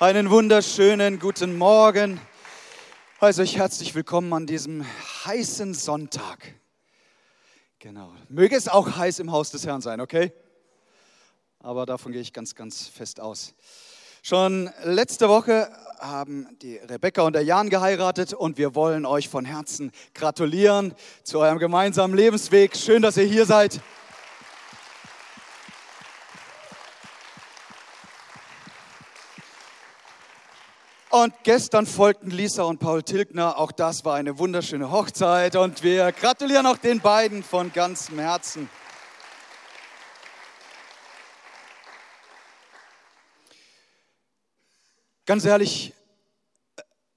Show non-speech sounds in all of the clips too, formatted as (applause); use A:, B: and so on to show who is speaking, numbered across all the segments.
A: Einen wunderschönen guten Morgen. Also euch herzlich willkommen an diesem heißen Sonntag. Genau. Möge es auch heiß im Haus des Herrn sein, okay? Aber davon gehe ich ganz, ganz fest aus. Schon letzte Woche haben die Rebecca und der Jan geheiratet und wir wollen euch von Herzen gratulieren zu eurem gemeinsamen Lebensweg. Schön, dass ihr hier seid. Und gestern folgten Lisa und Paul Tilgner. Auch das war eine wunderschöne Hochzeit. Und wir gratulieren auch den beiden von ganzem Herzen. Ganz ehrlich,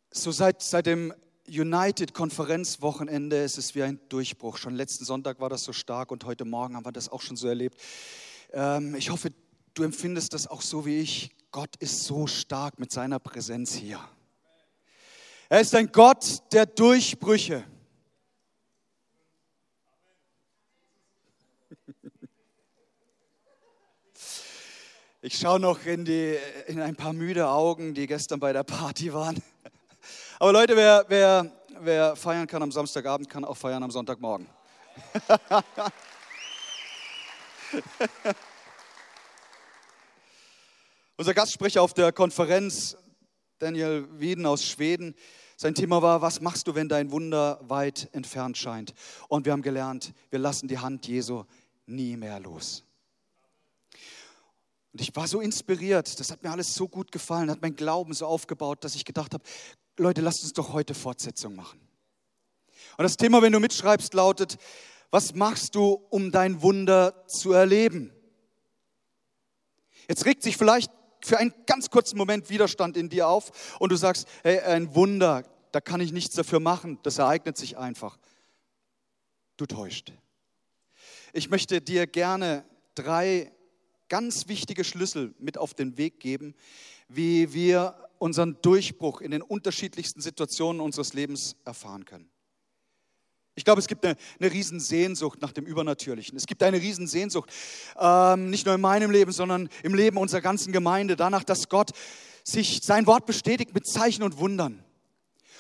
A: so seit, seit dem United-Konferenzwochenende ist es wie ein Durchbruch. Schon letzten Sonntag war das so stark und heute Morgen haben wir das auch schon so erlebt. Ähm, ich hoffe, du empfindest das auch so wie ich. Gott ist so stark mit seiner Präsenz hier. Er ist ein Gott der Durchbrüche. Ich schaue noch in, die, in ein paar müde Augen, die gestern bei der Party waren. Aber Leute, wer, wer, wer feiern kann am Samstagabend, kann auch feiern am Sonntagmorgen. (laughs) Unser Gastsprecher auf der Konferenz, Daniel Wieden aus Schweden, sein Thema war, was machst du, wenn dein Wunder weit entfernt scheint? Und wir haben gelernt, wir lassen die Hand Jesu nie mehr los. Und ich war so inspiriert, das hat mir alles so gut gefallen, hat mein Glauben so aufgebaut, dass ich gedacht habe, Leute, lasst uns doch heute Fortsetzung machen. Und das Thema, wenn du mitschreibst, lautet, was machst du, um dein Wunder zu erleben? Jetzt regt sich vielleicht für einen ganz kurzen Moment Widerstand in dir auf und du sagst, hey, ein Wunder, da kann ich nichts dafür machen, das ereignet sich einfach. Du täuscht. Ich möchte dir gerne drei ganz wichtige Schlüssel mit auf den Weg geben, wie wir unseren Durchbruch in den unterschiedlichsten Situationen unseres Lebens erfahren können. Ich glaube, es gibt eine, eine Riesensehnsucht nach dem Übernatürlichen. Es gibt eine Riesensehnsucht, ähm, nicht nur in meinem Leben, sondern im Leben unserer ganzen Gemeinde, danach, dass Gott sich sein Wort bestätigt mit Zeichen und Wundern.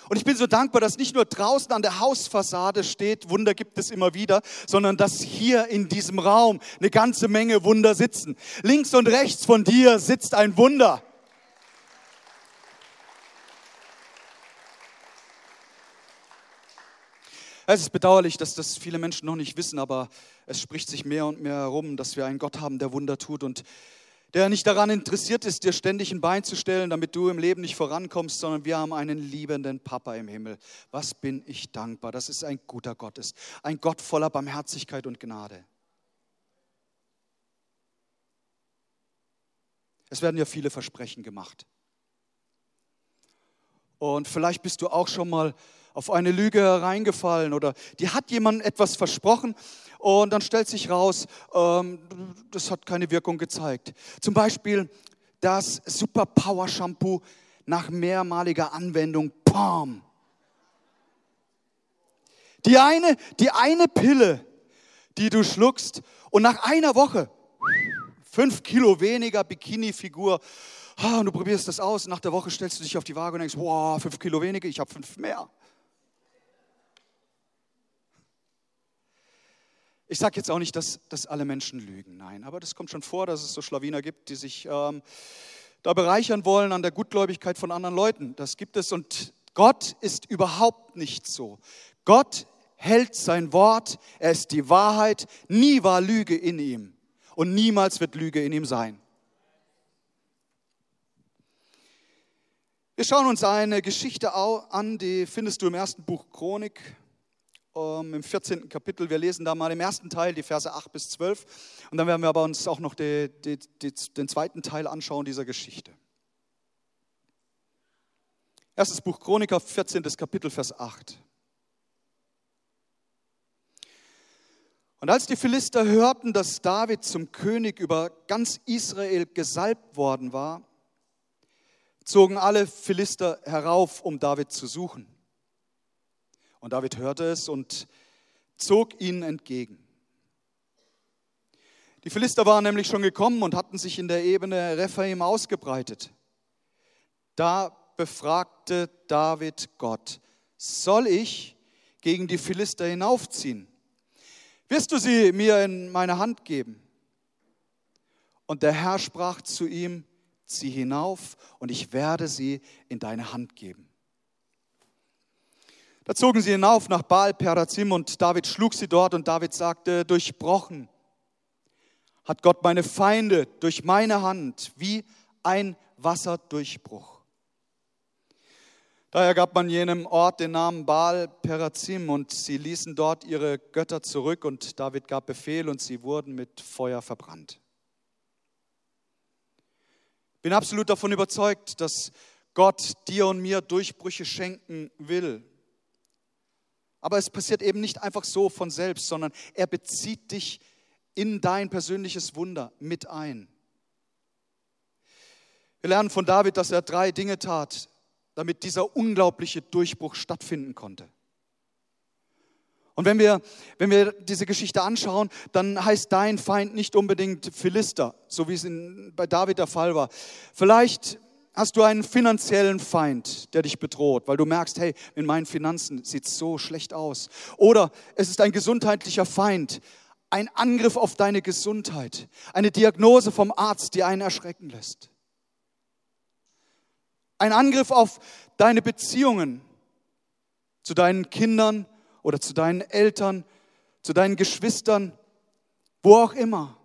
A: Und ich bin so dankbar, dass nicht nur draußen an der Hausfassade steht, Wunder gibt es immer wieder, sondern dass hier in diesem Raum eine ganze Menge Wunder sitzen. Links und rechts von dir sitzt ein Wunder. Es ist bedauerlich, dass das viele Menschen noch nicht wissen, aber es spricht sich mehr und mehr herum, dass wir einen Gott haben, der Wunder tut und der nicht daran interessiert ist, dir ständig ein Bein zu stellen, damit du im Leben nicht vorankommst, sondern wir haben einen liebenden Papa im Himmel. Was bin ich dankbar, dass es ein guter Gott ist, ein Gott voller Barmherzigkeit und Gnade. Es werden ja viele Versprechen gemacht. Und vielleicht bist du auch schon mal auf eine Lüge hereingefallen oder dir hat jemand etwas versprochen und dann stellt sich raus, ähm, das hat keine Wirkung gezeigt. Zum Beispiel das Super Power Shampoo nach mehrmaliger Anwendung, pam. Die eine, die eine Pille, die du schluckst und nach einer Woche fünf Kilo weniger Bikini-Figur. Und du probierst das aus. Nach der Woche stellst du dich auf die Waage und denkst, wow, fünf Kilo weniger, ich habe fünf mehr. Ich sage jetzt auch nicht, dass, dass alle Menschen lügen, nein, aber das kommt schon vor, dass es so Schlawiner gibt, die sich ähm, da bereichern wollen an der Gutgläubigkeit von anderen Leuten. Das gibt es und Gott ist überhaupt nicht so. Gott hält sein Wort, er ist die Wahrheit, nie war Lüge in ihm und niemals wird Lüge in ihm sein. Wir schauen uns eine Geschichte an, die findest du im ersten Buch Chronik, ähm, im 14. Kapitel. Wir lesen da mal im ersten Teil die Verse 8 bis 12 und dann werden wir aber uns auch noch die, die, die, den zweiten Teil anschauen dieser Geschichte. Erstes Buch Chroniker, 14. Kapitel, Vers 8. Und als die Philister hörten, dass David zum König über ganz Israel gesalbt worden war, zogen alle Philister herauf, um David zu suchen. Und David hörte es und zog ihnen entgegen. Die Philister waren nämlich schon gekommen und hatten sich in der Ebene Rephaim ausgebreitet. Da befragte David Gott, soll ich gegen die Philister hinaufziehen? Wirst du sie mir in meine Hand geben? Und der Herr sprach zu ihm, zieh hinauf und ich werde sie in deine Hand geben. Da zogen sie hinauf nach Baal Perazim und David schlug sie dort und David sagte, durchbrochen hat Gott meine Feinde durch meine Hand wie ein Wasserdurchbruch. Daher gab man jenem Ort den Namen Baal Perazim und sie ließen dort ihre Götter zurück und David gab Befehl und sie wurden mit Feuer verbrannt. Bin absolut davon überzeugt, dass Gott dir und mir Durchbrüche schenken will. Aber es passiert eben nicht einfach so von selbst, sondern er bezieht dich in dein persönliches Wunder mit ein. Wir lernen von David, dass er drei Dinge tat, damit dieser unglaubliche Durchbruch stattfinden konnte. Und wenn wir, wenn wir diese Geschichte anschauen, dann heißt dein Feind nicht unbedingt Philister, so wie es in, bei David der Fall war. Vielleicht hast du einen finanziellen Feind, der dich bedroht, weil du merkst, hey, in meinen Finanzen sieht es so schlecht aus. Oder es ist ein gesundheitlicher Feind, ein Angriff auf deine Gesundheit, eine Diagnose vom Arzt, die einen erschrecken lässt. Ein Angriff auf deine Beziehungen zu deinen Kindern oder zu deinen Eltern, zu deinen Geschwistern, wo auch immer.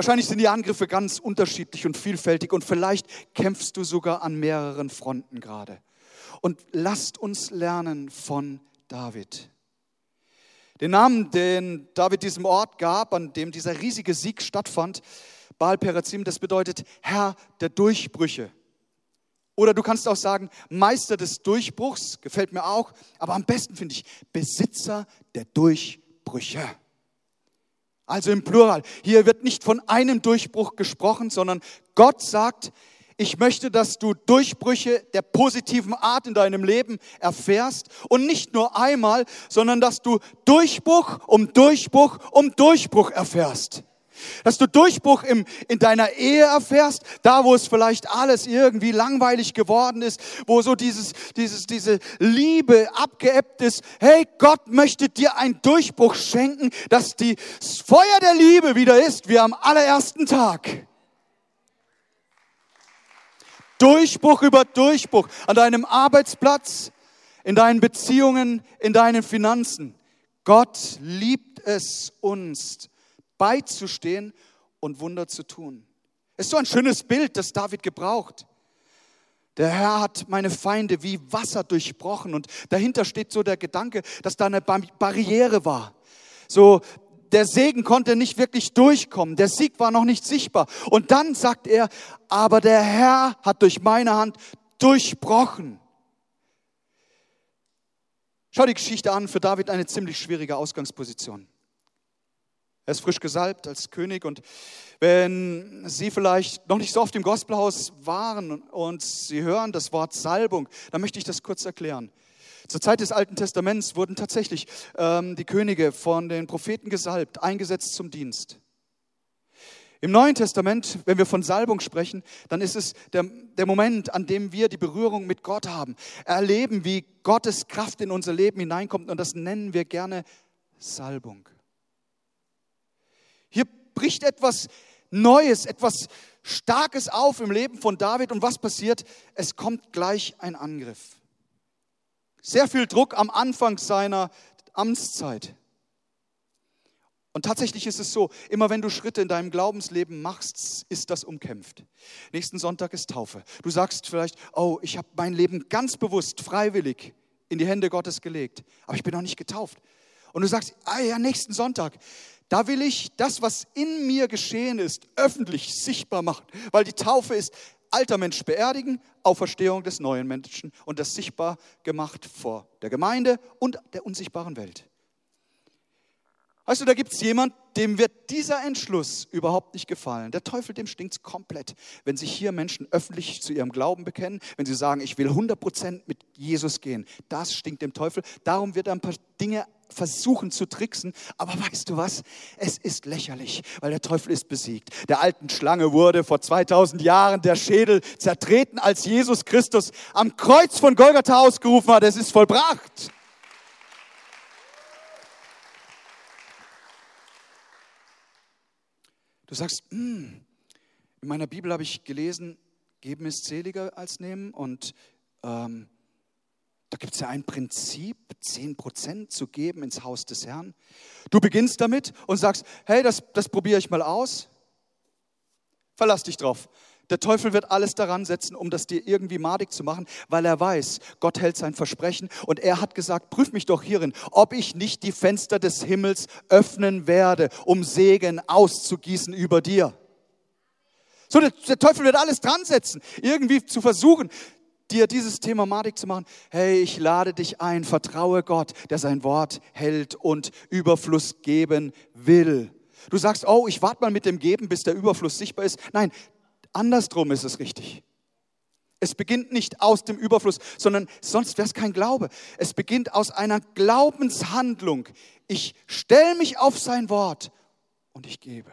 A: Wahrscheinlich sind die Angriffe ganz unterschiedlich und vielfältig und vielleicht kämpfst du sogar an mehreren Fronten gerade. Und lasst uns lernen von David. Den Namen, den David diesem Ort gab, an dem dieser riesige Sieg stattfand, Baal Perazim, das bedeutet Herr der Durchbrüche. Oder du kannst auch sagen, Meister des Durchbruchs, gefällt mir auch, aber am besten finde ich Besitzer der Durchbrüche. Also im Plural. Hier wird nicht von einem Durchbruch gesprochen, sondern Gott sagt, ich möchte, dass du Durchbrüche der positiven Art in deinem Leben erfährst und nicht nur einmal, sondern dass du Durchbruch um Durchbruch um Durchbruch erfährst. Dass du Durchbruch im, in deiner Ehe erfährst, da wo es vielleicht alles irgendwie langweilig geworden ist, wo so dieses, dieses, diese Liebe abgeebbt ist. Hey, Gott möchte dir einen Durchbruch schenken, dass die Feuer der Liebe wieder ist, wie am allerersten Tag. Durchbruch über Durchbruch an deinem Arbeitsplatz, in deinen Beziehungen, in deinen Finanzen. Gott liebt es uns beizustehen und Wunder zu tun. Ist so ein schönes Bild, das David gebraucht. Der Herr hat meine Feinde wie Wasser durchbrochen und dahinter steht so der Gedanke, dass da eine Barriere war. So, der Segen konnte nicht wirklich durchkommen, der Sieg war noch nicht sichtbar. Und dann sagt er, aber der Herr hat durch meine Hand durchbrochen. Schau die Geschichte an, für David eine ziemlich schwierige Ausgangsposition. Er ist frisch gesalbt als König und wenn Sie vielleicht noch nicht so oft im Gospelhaus waren und Sie hören das Wort Salbung, dann möchte ich das kurz erklären. Zur Zeit des Alten Testaments wurden tatsächlich ähm, die Könige von den Propheten gesalbt, eingesetzt zum Dienst. Im Neuen Testament, wenn wir von Salbung sprechen, dann ist es der, der Moment, an dem wir die Berührung mit Gott haben, erleben, wie Gottes Kraft in unser Leben hineinkommt und das nennen wir gerne Salbung. Bricht etwas Neues, etwas Starkes auf im Leben von David. Und was passiert? Es kommt gleich ein Angriff. Sehr viel Druck am Anfang seiner Amtszeit. Und tatsächlich ist es so, immer wenn du Schritte in deinem Glaubensleben machst, ist das umkämpft. Nächsten Sonntag ist Taufe. Du sagst vielleicht, oh, ich habe mein Leben ganz bewusst, freiwillig in die Hände Gottes gelegt, aber ich bin noch nicht getauft. Und du sagst, ah ja, nächsten Sonntag, da will ich das, was in mir geschehen ist, öffentlich sichtbar machen, weil die Taufe ist alter Mensch beerdigen, Auferstehung des neuen Menschen und das sichtbar gemacht vor der Gemeinde und der unsichtbaren Welt. Weißt du, da gibt es jemand, dem wird dieser Entschluss überhaupt nicht gefallen. Der Teufel, dem stinkt komplett, wenn sich hier Menschen öffentlich zu ihrem Glauben bekennen, wenn sie sagen, ich will 100% mit Jesus gehen. Das stinkt dem Teufel. Darum wird er ein paar Dinge versuchen zu tricksen. Aber weißt du was? Es ist lächerlich, weil der Teufel ist besiegt. Der alten Schlange wurde vor 2000 Jahren der Schädel zertreten, als Jesus Christus am Kreuz von Golgatha ausgerufen hat. Es ist vollbracht. Du sagst, hm, in meiner Bibel habe ich gelesen, geben ist seliger als nehmen und ähm, da gibt es ja ein Prinzip, 10% zu geben ins Haus des Herrn. Du beginnst damit und sagst, hey, das, das probiere ich mal aus. Verlass dich drauf. Der Teufel wird alles daran setzen, um das dir irgendwie madig zu machen, weil er weiß, Gott hält sein Versprechen und er hat gesagt, prüf mich doch hierin, ob ich nicht die Fenster des Himmels öffnen werde, um Segen auszugießen über dir. So, der, der Teufel wird alles dran setzen, irgendwie zu versuchen, dir dieses Thema madig zu machen, hey, ich lade dich ein, vertraue Gott, der sein Wort hält und Überfluss geben will. Du sagst, oh, ich warte mal mit dem Geben, bis der Überfluss sichtbar ist. Nein, andersrum ist es richtig. Es beginnt nicht aus dem Überfluss, sondern sonst wäre es kein Glaube. Es beginnt aus einer Glaubenshandlung. Ich stelle mich auf sein Wort und ich gebe.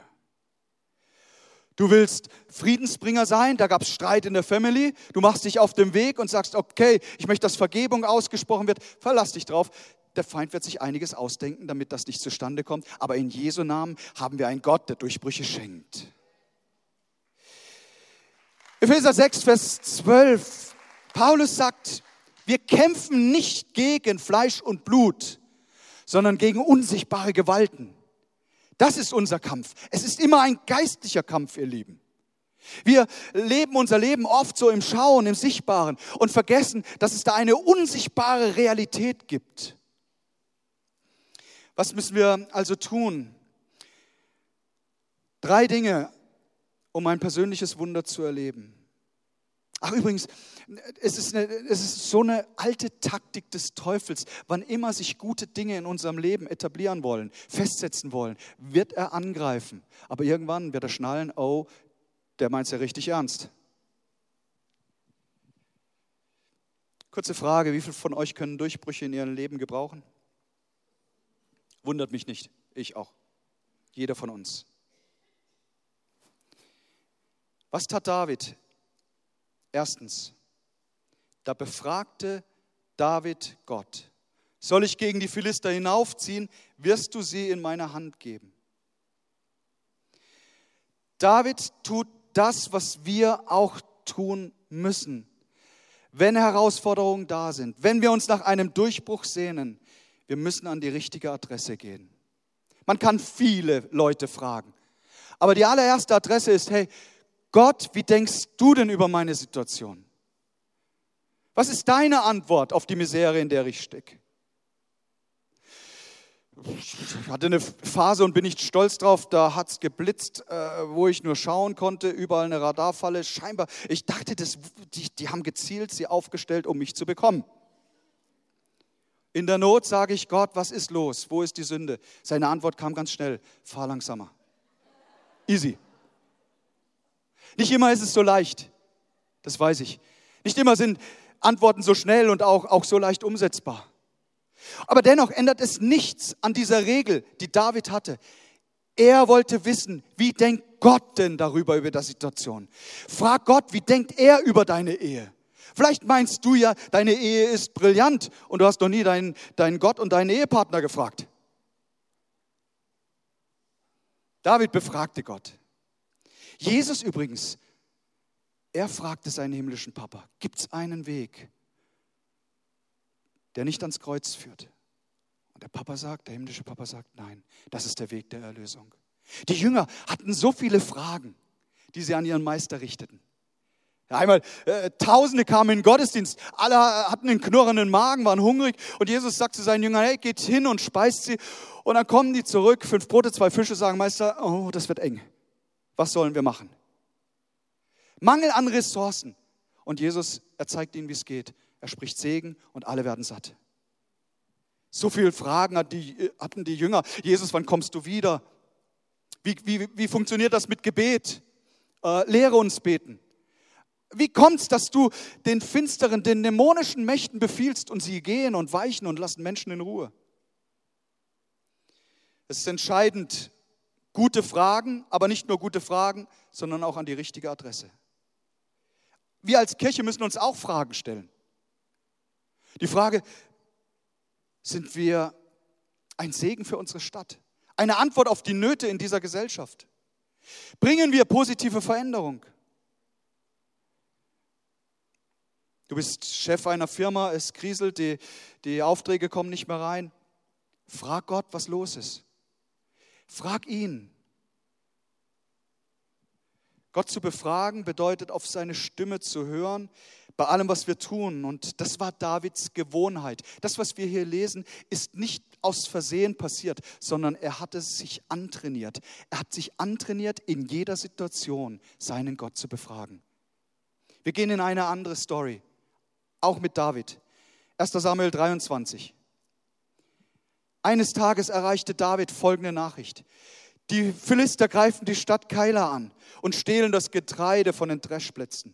A: Du willst Friedensbringer sein, da gab es Streit in der Family. Du machst dich auf den Weg und sagst, okay, ich möchte, dass Vergebung ausgesprochen wird. Verlass dich drauf. Der Feind wird sich einiges ausdenken, damit das nicht zustande kommt. Aber in Jesu Namen haben wir einen Gott, der Durchbrüche schenkt. Epheser 6, Vers 12. Paulus sagt, wir kämpfen nicht gegen Fleisch und Blut, sondern gegen unsichtbare Gewalten das ist unser Kampf. Es ist immer ein geistlicher Kampf, ihr Lieben. Wir leben unser Leben oft so im Schauen, im Sichtbaren und vergessen, dass es da eine unsichtbare Realität gibt. Was müssen wir also tun? Drei Dinge, um ein persönliches Wunder zu erleben. Ach übrigens, es ist, eine, es ist so eine alte Taktik des Teufels. Wann immer sich gute Dinge in unserem Leben etablieren wollen, festsetzen wollen, wird er angreifen. Aber irgendwann wird er schnallen, oh, der meint es ja richtig ernst. Kurze Frage, wie viele von euch können Durchbrüche in ihrem Leben gebrauchen? Wundert mich nicht, ich auch. Jeder von uns. Was tat David? Erstens, da befragte David Gott, soll ich gegen die Philister hinaufziehen, wirst du sie in meine Hand geben. David tut das, was wir auch tun müssen, wenn Herausforderungen da sind, wenn wir uns nach einem Durchbruch sehnen. Wir müssen an die richtige Adresse gehen. Man kann viele Leute fragen, aber die allererste Adresse ist, hey, Gott, wie denkst du denn über meine Situation? Was ist deine Antwort auf die Misere, in der ich stecke? Ich hatte eine Phase und bin nicht stolz drauf, da hat es geblitzt, äh, wo ich nur schauen konnte, überall eine Radarfalle. Scheinbar, ich dachte, das, die, die haben gezielt sie aufgestellt, um mich zu bekommen. In der Not sage ich Gott, was ist los? Wo ist die Sünde? Seine Antwort kam ganz schnell, fahr langsamer. Easy. Nicht immer ist es so leicht, das weiß ich. Nicht immer sind Antworten so schnell und auch, auch so leicht umsetzbar. Aber dennoch ändert es nichts an dieser Regel, die David hatte. Er wollte wissen, wie denkt Gott denn darüber, über die Situation? Frag Gott, wie denkt er über deine Ehe? Vielleicht meinst du ja, deine Ehe ist brillant und du hast noch nie deinen, deinen Gott und deinen Ehepartner gefragt. David befragte Gott. Jesus übrigens, er fragte seinen himmlischen Papa, gibt es einen Weg, der nicht ans Kreuz führt? Und der Papa sagt, der himmlische Papa sagt, nein, das ist der Weg der Erlösung. Die Jünger hatten so viele Fragen, die sie an ihren Meister richteten. Einmal, äh, Tausende kamen in den Gottesdienst, alle hatten einen knurrenden Magen, waren hungrig und Jesus sagt zu seinen Jüngern, hey, geht hin und speist sie. Und dann kommen die zurück, fünf Brote, zwei Fische, sagen, Meister, oh, das wird eng. Was sollen wir machen? Mangel an Ressourcen. Und Jesus, er zeigt ihnen, wie es geht. Er spricht Segen und alle werden satt. So viele Fragen hatten die Jünger. Jesus, wann kommst du wieder? Wie, wie, wie funktioniert das mit Gebet? Äh, lehre uns beten. Wie kommt es, dass du den finsteren, den dämonischen Mächten befiehlst und sie gehen und weichen und lassen Menschen in Ruhe? Es ist entscheidend, gute Fragen, aber nicht nur gute Fragen, sondern auch an die richtige Adresse. Wir als Kirche müssen uns auch Fragen stellen. Die Frage, sind wir ein Segen für unsere Stadt? Eine Antwort auf die Nöte in dieser Gesellschaft? Bringen wir positive Veränderung? Du bist Chef einer Firma, es kriselt, die, die Aufträge kommen nicht mehr rein. Frag Gott, was los ist. Frag ihn. Gott zu befragen bedeutet, auf seine Stimme zu hören, bei allem, was wir tun. Und das war Davids Gewohnheit. Das, was wir hier lesen, ist nicht aus Versehen passiert, sondern er hat es sich antrainiert. Er hat sich antrainiert, in jeder Situation seinen Gott zu befragen. Wir gehen in eine andere Story, auch mit David. 1 Samuel 23. Eines Tages erreichte David folgende Nachricht. Die Philister greifen die Stadt Keila an und stehlen das Getreide von den Dreschplätzen.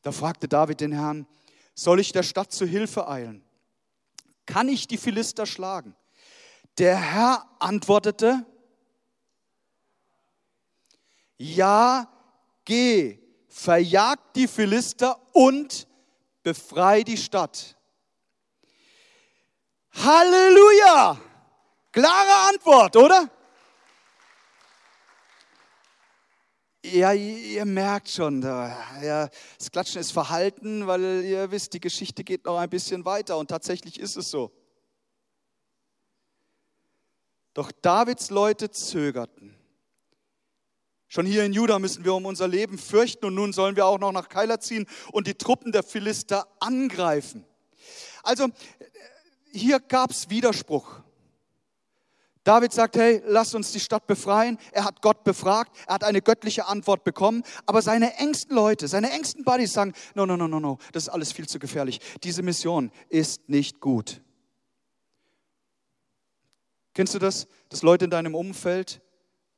A: Da fragte David den Herrn, soll ich der Stadt zu Hilfe eilen? Kann ich die Philister schlagen? Der Herr antwortete, ja, geh, verjag die Philister und befrei die Stadt. Halleluja! Klare Antwort, oder? Ja, ihr merkt schon, das Klatschen ist verhalten, weil ihr wisst, die Geschichte geht noch ein bisschen weiter und tatsächlich ist es so. Doch Davids Leute zögerten. Schon hier in Juda müssen wir um unser Leben fürchten und nun sollen wir auch noch nach Keila ziehen und die Truppen der Philister angreifen. Also hier gab es Widerspruch. David sagt, hey, lass uns die Stadt befreien. Er hat Gott befragt, er hat eine göttliche Antwort bekommen, aber seine engsten Leute, seine engsten Buddies sagen, no, no, no, no, no, das ist alles viel zu gefährlich. Diese Mission ist nicht gut. Kennst du das, dass Leute in deinem Umfeld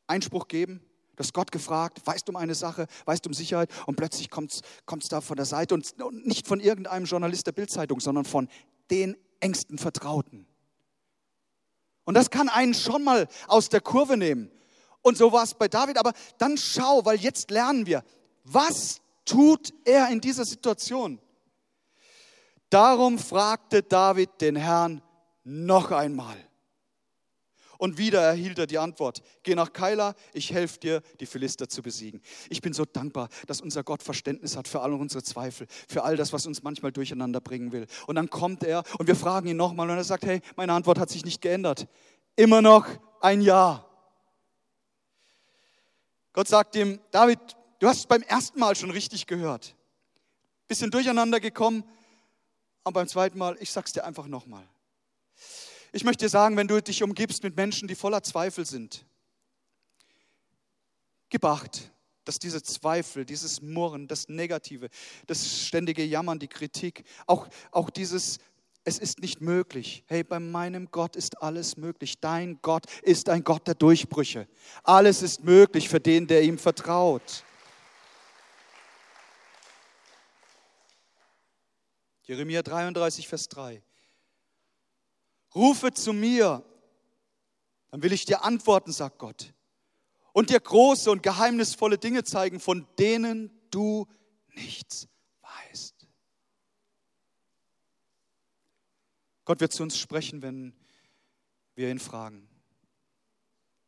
A: Einspruch geben? Du hast Gott gefragt, weißt um eine Sache, weißt um Sicherheit und plötzlich kommt es da von der Seite und nicht von irgendeinem Journalist der Bildzeitung, sondern von den engsten Vertrauten. Und das kann einen schon mal aus der Kurve nehmen. Und so war es bei David. Aber dann schau, weil jetzt lernen wir, was tut er in dieser Situation? Darum fragte David den Herrn noch einmal. Und wieder erhielt er die Antwort, geh nach Keila, ich helfe dir, die Philister zu besiegen. Ich bin so dankbar, dass unser Gott Verständnis hat für all unsere Zweifel, für all das, was uns manchmal durcheinander bringen will. Und dann kommt er und wir fragen ihn nochmal und er sagt, hey, meine Antwort hat sich nicht geändert. Immer noch ein Ja. Gott sagt ihm, David, du hast es beim ersten Mal schon richtig gehört. Bisschen durcheinander gekommen, aber beim zweiten Mal, ich sag's dir einfach nochmal. Ich möchte dir sagen, wenn du dich umgibst mit Menschen, die voller Zweifel sind, gib acht, dass diese Zweifel, dieses Murren, das Negative, das ständige Jammern, die Kritik, auch, auch dieses es ist nicht möglich. Hey, bei meinem Gott ist alles möglich. Dein Gott ist ein Gott der Durchbrüche. Alles ist möglich für den, der ihm vertraut. Jeremia 33, Vers 3. Rufe zu mir, dann will ich dir antworten, sagt Gott, und dir große und geheimnisvolle Dinge zeigen, von denen du nichts weißt. Gott wird zu uns sprechen, wenn wir ihn fragen.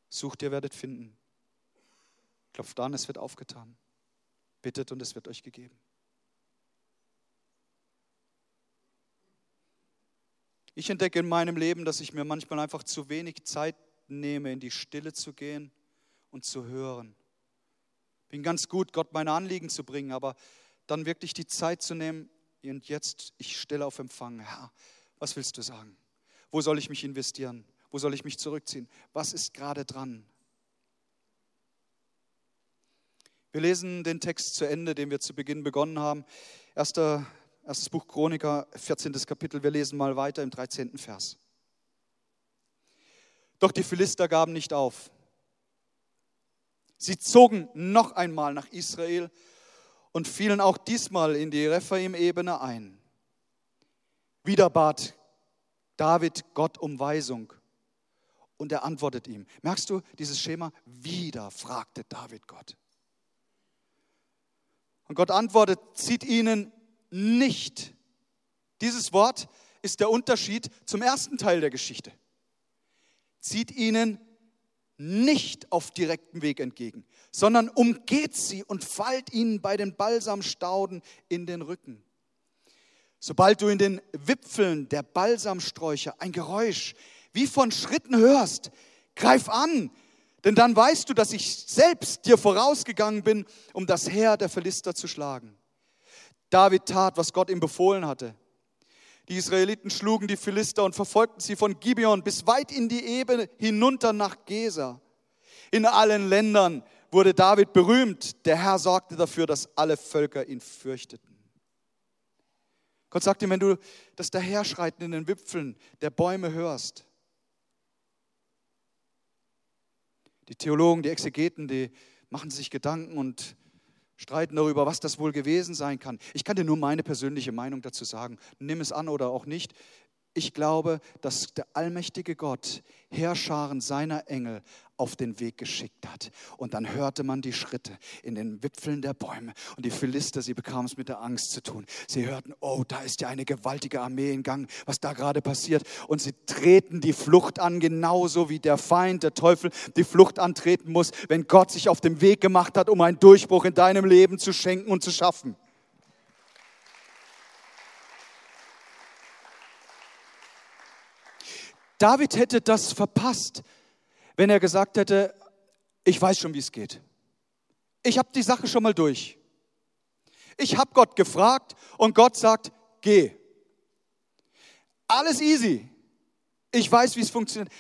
A: Sucht, ihr werdet finden. Klopft an, es wird aufgetan. Bittet und es wird euch gegeben. Ich entdecke in meinem Leben, dass ich mir manchmal einfach zu wenig Zeit nehme, in die Stille zu gehen und zu hören. Bin ganz gut, Gott meine Anliegen zu bringen, aber dann wirklich die Zeit zu nehmen und jetzt, ich stelle auf Empfang. Herr, was willst du sagen? Wo soll ich mich investieren? Wo soll ich mich zurückziehen? Was ist gerade dran? Wir lesen den Text zu Ende, den wir zu Beginn begonnen haben. Erster Erstes Buch Chroniker, 14. Kapitel. Wir lesen mal weiter im 13. Vers. Doch die Philister gaben nicht auf. Sie zogen noch einmal nach Israel und fielen auch diesmal in die Rephaim-Ebene ein. Wieder bat David Gott um Weisung und er antwortet ihm. Merkst du dieses Schema? Wieder fragte David Gott. Und Gott antwortet, zieht ihnen nicht. Dieses Wort ist der Unterschied zum ersten Teil der Geschichte. Zieht ihnen nicht auf direktem Weg entgegen, sondern umgeht sie und fallt ihnen bei den Balsamstauden in den Rücken. Sobald du in den Wipfeln der Balsamsträucher ein Geräusch wie von Schritten hörst, greif an, denn dann weißt du, dass ich selbst dir vorausgegangen bin, um das Heer der Philister zu schlagen. David tat, was Gott ihm befohlen hatte. Die Israeliten schlugen die Philister und verfolgten sie von Gibeon bis weit in die Ebene hinunter nach Gesa. In allen Ländern wurde David berühmt. Der Herr sorgte dafür, dass alle Völker ihn fürchteten. Gott sagt ihm, wenn du das Daherschreiten in den Wipfeln der Bäume hörst, die Theologen, die Exegeten, die machen sich Gedanken und streiten darüber, was das wohl gewesen sein kann. Ich kann dir nur meine persönliche Meinung dazu sagen. Nimm es an oder auch nicht. Ich glaube, dass der allmächtige Gott Heerscharen seiner Engel auf den Weg geschickt hat. Und dann hörte man die Schritte in den Wipfeln der Bäume. Und die Philister, sie bekamen es mit der Angst zu tun. Sie hörten, oh, da ist ja eine gewaltige Armee in Gang, was da gerade passiert. Und sie treten die Flucht an, genauso wie der Feind, der Teufel, die Flucht antreten muss, wenn Gott sich auf den Weg gemacht hat, um einen Durchbruch in deinem Leben zu schenken und zu schaffen. David hätte das verpasst, wenn er gesagt hätte, ich weiß schon, wie es geht. Ich habe die Sache schon mal durch. Ich habe Gott gefragt und Gott sagt, geh. Alles easy. Ich weiß, wie es funktioniert.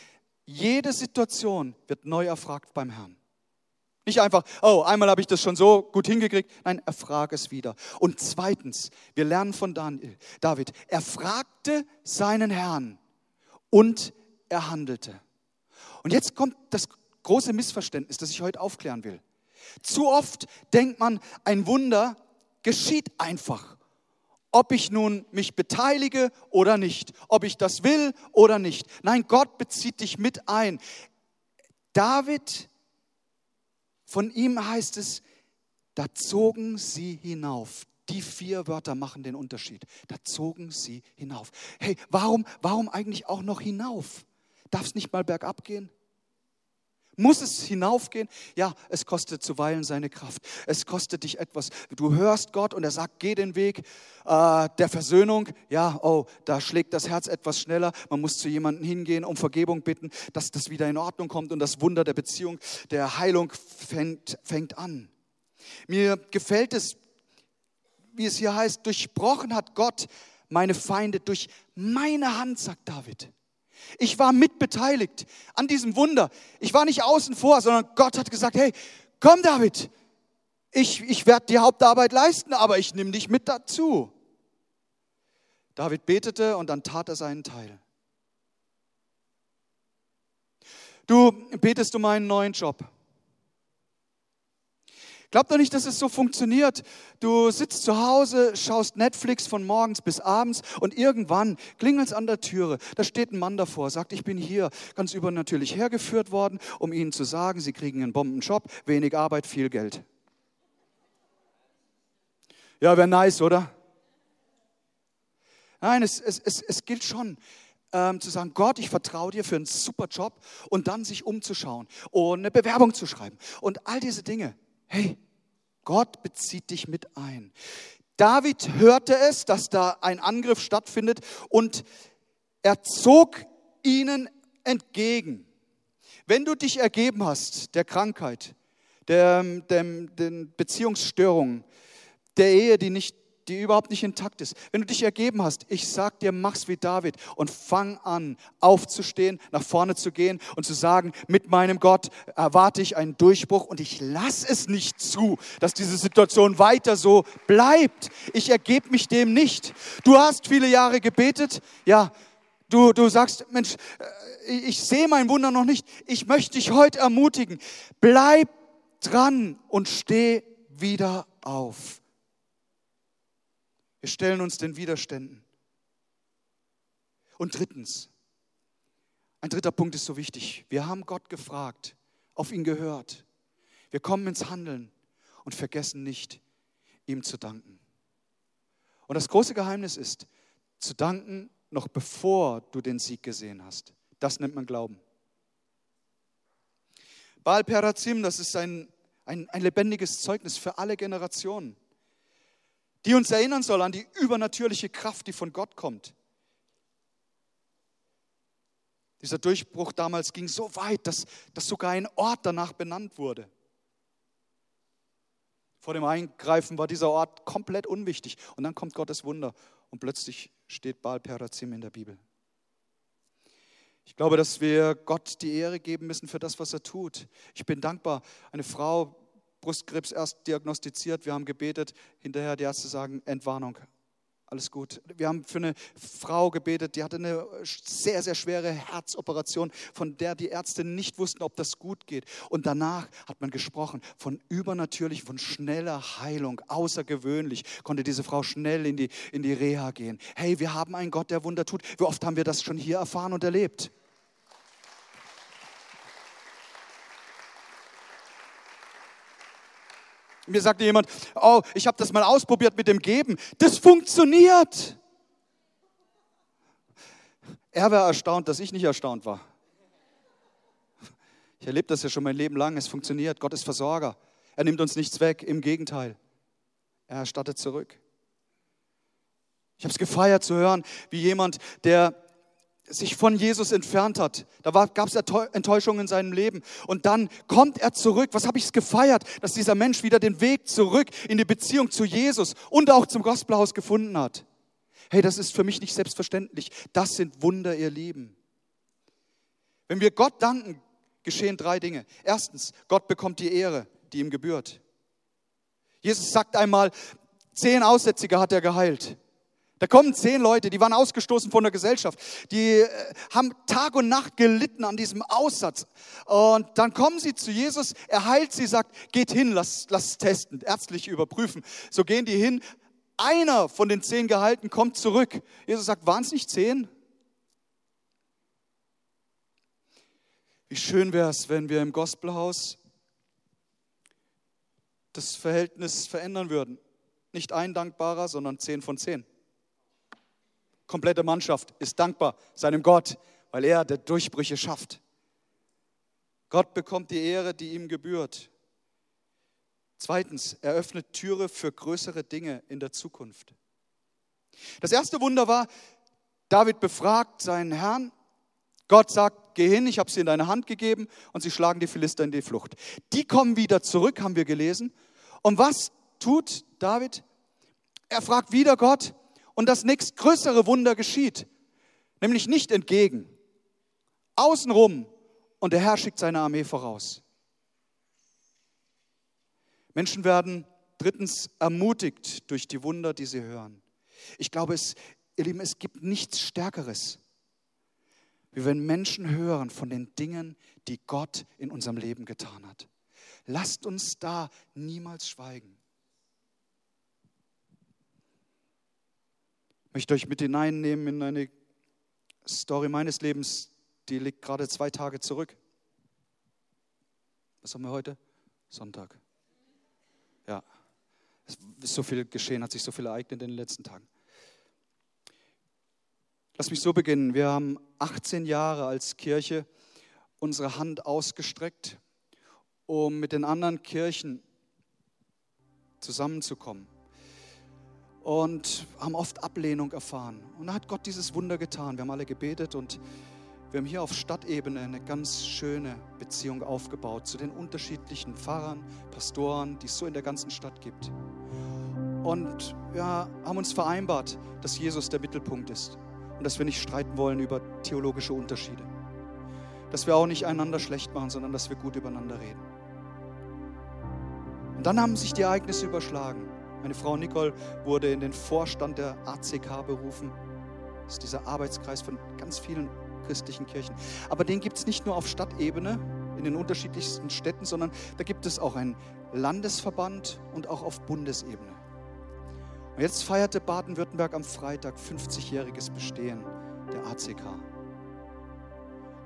A: Jede Situation wird neu erfragt beim Herrn. Nicht einfach, oh, einmal habe ich das schon so gut hingekriegt. Nein, erfrage es wieder. Und zweitens, wir lernen von Daniel, David, er fragte seinen Herrn und er handelte. Und jetzt kommt das große Missverständnis, das ich heute aufklären will. Zu oft denkt man, ein Wunder geschieht einfach. Ob ich nun mich beteilige oder nicht, ob ich das will oder nicht. Nein, Gott bezieht dich mit ein. David, von ihm heißt es, da zogen sie hinauf. Die vier Wörter machen den Unterschied. Da zogen sie hinauf. Hey, warum, warum eigentlich auch noch hinauf? Darf es nicht mal bergab gehen? Muss es hinaufgehen? Ja, es kostet zuweilen seine Kraft. Es kostet dich etwas. Du hörst Gott und er sagt, geh den Weg äh, der Versöhnung. Ja, oh, da schlägt das Herz etwas schneller. Man muss zu jemandem hingehen, um Vergebung bitten, dass das wieder in Ordnung kommt und das Wunder der Beziehung, der Heilung fängt, fängt an. Mir gefällt es, wie es hier heißt, durchbrochen hat Gott meine Feinde durch meine Hand, sagt David. Ich war mitbeteiligt an diesem Wunder. Ich war nicht außen vor, sondern Gott hat gesagt, hey, komm David, ich, ich werde die Hauptarbeit leisten, aber ich nehme dich mit dazu. David betete und dann tat er seinen Teil. Du betest um einen neuen Job. Glaub doch nicht, dass es so funktioniert. Du sitzt zu Hause, schaust Netflix von morgens bis abends und irgendwann klingelt es an der Türe. Da steht ein Mann davor, sagt, ich bin hier ganz übernatürlich hergeführt worden, um Ihnen zu sagen, Sie kriegen einen Bombenjob, wenig Arbeit, viel Geld. Ja, wäre nice, oder? Nein, es, es, es, es gilt schon, ähm, zu sagen, Gott, ich vertraue dir für einen super Job und dann sich umzuschauen und eine Bewerbung zu schreiben und all diese Dinge. Hey, Gott bezieht dich mit ein. David hörte es, dass da ein Angriff stattfindet und er zog ihnen entgegen. Wenn du dich ergeben hast der Krankheit, der, der, den Beziehungsstörungen, der Ehe, die nicht die überhaupt nicht intakt ist. Wenn du dich ergeben hast, ich sag dir, mach's wie David und fang an, aufzustehen, nach vorne zu gehen und zu sagen, mit meinem Gott erwarte ich einen Durchbruch und ich lass es nicht zu, dass diese Situation weiter so bleibt. Ich ergebe mich dem nicht. Du hast viele Jahre gebetet, ja, du, du sagst, Mensch, äh, ich sehe mein Wunder noch nicht. Ich möchte dich heute ermutigen. Bleib dran und steh wieder auf. Wir stellen uns den Widerständen. Und drittens, ein dritter Punkt ist so wichtig. Wir haben Gott gefragt, auf ihn gehört. Wir kommen ins Handeln und vergessen nicht, ihm zu danken. Und das große Geheimnis ist, zu danken, noch bevor du den Sieg gesehen hast. Das nennt man Glauben. Baal Perazim, das ist ein, ein, ein lebendiges Zeugnis für alle Generationen, die uns erinnern soll an die übernatürliche Kraft, die von Gott kommt. Dieser Durchbruch damals ging so weit, dass, dass sogar ein Ort danach benannt wurde. Vor dem Eingreifen war dieser Ort komplett unwichtig. Und dann kommt Gottes Wunder und plötzlich steht Baal Perazim in der Bibel. Ich glaube, dass wir Gott die Ehre geben müssen für das, was er tut. Ich bin dankbar. Eine Frau, Brustkrebs erst diagnostiziert, wir haben gebetet, hinterher die Ärzte sagen, Entwarnung, alles gut. Wir haben für eine Frau gebetet, die hatte eine sehr, sehr schwere Herzoperation, von der die Ärzte nicht wussten, ob das gut geht. Und danach hat man gesprochen von übernatürlich, von schneller Heilung, außergewöhnlich. Konnte diese Frau schnell in die, in die Reha gehen. Hey, wir haben einen Gott, der Wunder tut. Wie oft haben wir das schon hier erfahren und erlebt? Mir sagte jemand, oh, ich habe das mal ausprobiert mit dem Geben. Das funktioniert. Er war erstaunt, dass ich nicht erstaunt war. Ich erlebe das ja schon mein Leben lang. Es funktioniert. Gott ist Versorger. Er nimmt uns nichts weg. Im Gegenteil. Er erstattet zurück. Ich habe es gefeiert zu hören, wie jemand, der sich von Jesus entfernt hat. Da gab es Enttäuschungen in seinem Leben. Und dann kommt er zurück. Was habe ich gefeiert, dass dieser Mensch wieder den Weg zurück in die Beziehung zu Jesus und auch zum Gospelhaus gefunden hat. Hey, das ist für mich nicht selbstverständlich. Das sind Wunder, ihr Lieben. Wenn wir Gott danken, geschehen drei Dinge. Erstens, Gott bekommt die Ehre, die ihm gebührt. Jesus sagt einmal, zehn Aussätzige hat er geheilt. Da kommen zehn Leute, die waren ausgestoßen von der Gesellschaft. Die äh, haben Tag und Nacht gelitten an diesem Aussatz. Und dann kommen sie zu Jesus, er heilt sie, sagt, geht hin, lass, lass testen, ärztlich überprüfen. So gehen die hin. Einer von den zehn Gehalten kommt zurück. Jesus sagt, waren es nicht zehn? Wie schön wäre es, wenn wir im Gospelhaus das Verhältnis verändern würden. Nicht ein Dankbarer, sondern zehn von zehn komplette Mannschaft ist dankbar seinem Gott, weil er der Durchbrüche schafft. Gott bekommt die Ehre, die ihm gebührt. Zweitens, er öffnet Türe für größere Dinge in der Zukunft. Das erste Wunder war, David befragt seinen Herrn. Gott sagt, geh hin, ich habe sie in deine Hand gegeben und sie schlagen die Philister in die Flucht. Die kommen wieder zurück, haben wir gelesen. Und was tut David? Er fragt wieder Gott, und das nächstgrößere Wunder geschieht, nämlich nicht entgegen, außenrum und der Herr schickt seine Armee voraus. Menschen werden drittens ermutigt durch die Wunder, die sie hören. Ich glaube, es, ihr Lieben, es gibt nichts Stärkeres, wie wenn Menschen hören von den Dingen, die Gott in unserem Leben getan hat. Lasst uns da niemals schweigen. Möchte euch mit hineinnehmen in eine Story meines Lebens, die liegt gerade zwei Tage zurück. Was haben wir heute? Sonntag. Ja, es ist so viel geschehen, hat sich so viel ereignet in den letzten Tagen. Lass mich so beginnen. Wir haben 18 Jahre als Kirche unsere Hand ausgestreckt, um mit den anderen Kirchen zusammenzukommen und haben oft Ablehnung erfahren. Und da hat Gott dieses Wunder getan. Wir haben alle gebetet und wir haben hier auf Stadtebene eine ganz schöne Beziehung aufgebaut zu den unterschiedlichen Pfarrern, Pastoren, die es so in der ganzen Stadt gibt. Und wir haben uns vereinbart, dass Jesus der Mittelpunkt ist und dass wir nicht streiten wollen über theologische Unterschiede. Dass wir auch nicht einander schlecht machen, sondern dass wir gut übereinander reden. Und dann haben sich die Ereignisse überschlagen. Meine Frau Nicole wurde in den Vorstand der ACK berufen. Das ist dieser Arbeitskreis von ganz vielen christlichen Kirchen. Aber den gibt es nicht nur auf Stadtebene, in den unterschiedlichsten Städten, sondern da gibt es auch einen Landesverband und auch auf Bundesebene. Und jetzt feierte Baden-Württemberg am Freitag 50-jähriges Bestehen der ACK.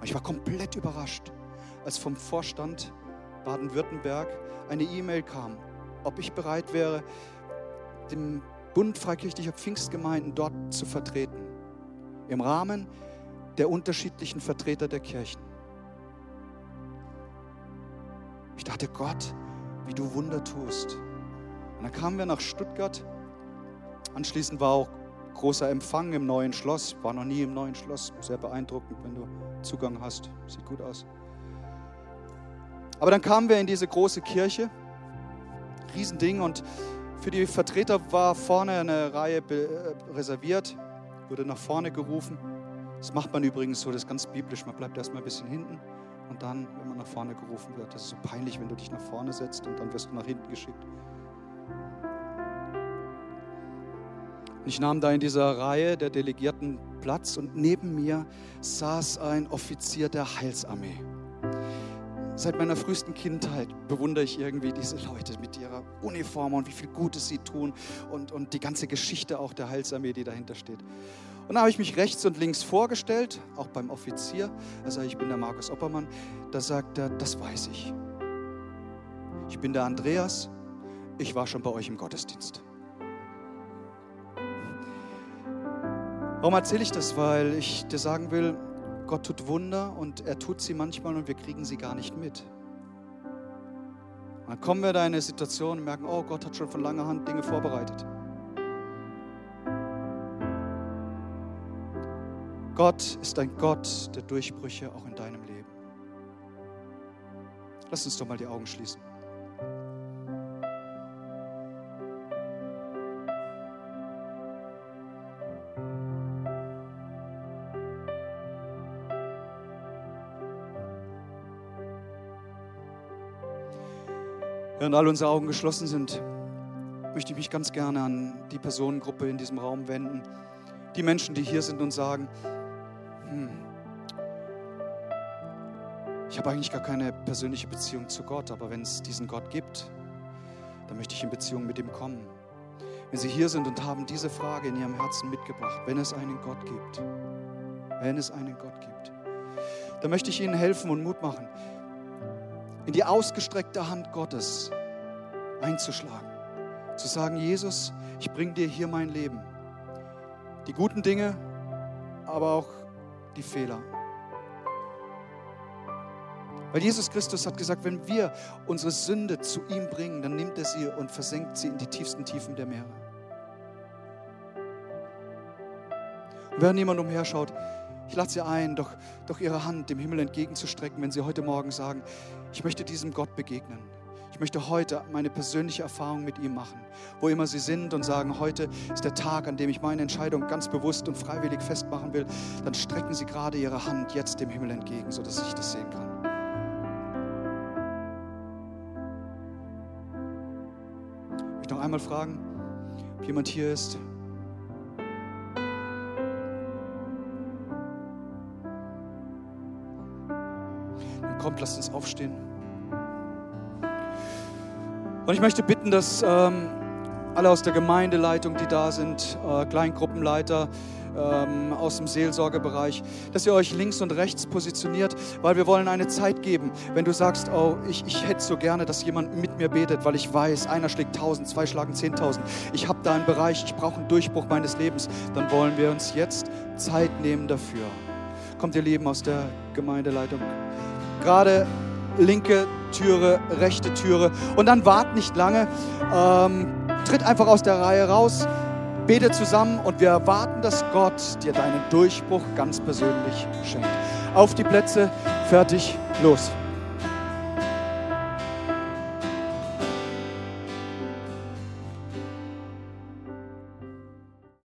A: Und ich war komplett überrascht, als vom Vorstand Baden-Württemberg eine E-Mail kam, ob ich bereit wäre, den Bund freikirchlicher Pfingstgemeinden dort zu vertreten. Im Rahmen der unterschiedlichen Vertreter der Kirchen. Ich dachte, Gott, wie du Wunder tust. Und dann kamen wir nach Stuttgart. Anschließend war auch großer Empfang im neuen Schloss. War noch nie im neuen Schloss. Sehr beeindruckend, wenn du Zugang hast. Sieht gut aus. Aber dann kamen wir in diese große Kirche. Riesending. Und für die Vertreter war vorne eine Reihe äh, reserviert. Wurde nach vorne gerufen. Das macht man übrigens so, das ist ganz biblisch. Man bleibt erstmal ein bisschen hinten und dann, wenn man nach vorne gerufen wird, das ist so peinlich, wenn du dich nach vorne setzt und dann wirst du nach hinten geschickt. Ich nahm da in dieser Reihe der Delegierten Platz und neben mir saß ein Offizier der Heilsarmee. Seit meiner frühesten Kindheit bewundere ich irgendwie diese Leute mit ihrer Uniform und wie viel Gutes sie tun und, und die ganze Geschichte auch der Heilsarmee, die dahinter steht. Und da habe ich mich rechts und links vorgestellt, auch beim Offizier. Da sage ich, ich bin der Markus Oppermann. Da sagt er, das weiß ich. Ich bin der Andreas. Ich war schon bei euch im Gottesdienst. Warum erzähle ich das? Weil ich dir sagen will, Gott tut Wunder und er tut sie manchmal und wir kriegen sie gar nicht mit. dann kommen wir da in eine Situation und merken, oh, Gott hat schon von langer Hand Dinge vorbereitet. Gott ist ein Gott der Durchbrüche auch in deinem Leben. Lass uns doch mal die Augen schließen. Während all unsere Augen geschlossen sind, möchte ich mich ganz gerne an die Personengruppe in diesem Raum wenden. Die Menschen, die hier sind und sagen, hm, ich habe eigentlich gar keine persönliche Beziehung zu Gott, aber wenn es diesen Gott gibt, dann möchte ich in Beziehung mit ihm kommen. Wenn Sie hier sind und haben diese Frage in Ihrem Herzen mitgebracht, wenn es einen Gott gibt, wenn es einen Gott gibt, dann möchte ich Ihnen helfen und Mut machen, in die ausgestreckte Hand Gottes einzuschlagen. Zu sagen, Jesus, ich bringe dir hier mein Leben. Die guten Dinge, aber auch die Fehler. Weil Jesus Christus hat gesagt, wenn wir unsere Sünde zu ihm bringen, dann nimmt er sie und versenkt sie in die tiefsten Tiefen der Meere. Und während niemand umherschaut, ich lade Sie ein, doch, doch Ihre Hand dem Himmel entgegenzustrecken, wenn Sie heute Morgen sagen, ich möchte diesem Gott begegnen. Ich möchte heute meine persönliche Erfahrung mit ihm machen. Wo immer Sie sind und sagen, heute ist der Tag, an dem ich meine Entscheidung ganz bewusst und freiwillig festmachen will, dann strecken Sie gerade Ihre Hand jetzt dem Himmel entgegen, sodass ich das sehen kann. Ich möchte noch einmal fragen, ob jemand hier ist. Dann kommt, lasst uns aufstehen. Und ich möchte bitten, dass ähm, alle aus der Gemeindeleitung, die da sind, äh, Kleingruppenleiter ähm, aus dem Seelsorgebereich, dass ihr euch links und rechts positioniert, weil wir wollen eine Zeit geben. Wenn du sagst, oh, ich, ich hätte so gerne, dass jemand mit mir betet, weil ich weiß, einer schlägt tausend, zwei schlagen zehntausend, ich habe da einen Bereich, ich brauche einen Durchbruch meines Lebens, dann wollen wir uns jetzt Zeit nehmen dafür. Kommt ihr Lieben aus der Gemeindeleitung? Gerade linke Türe, rechte Türe. Und dann wart nicht lange, ähm, tritt einfach aus der Reihe raus, bete zusammen und wir erwarten, dass Gott dir deinen Durchbruch ganz persönlich schenkt. Auf die Plätze, fertig, los.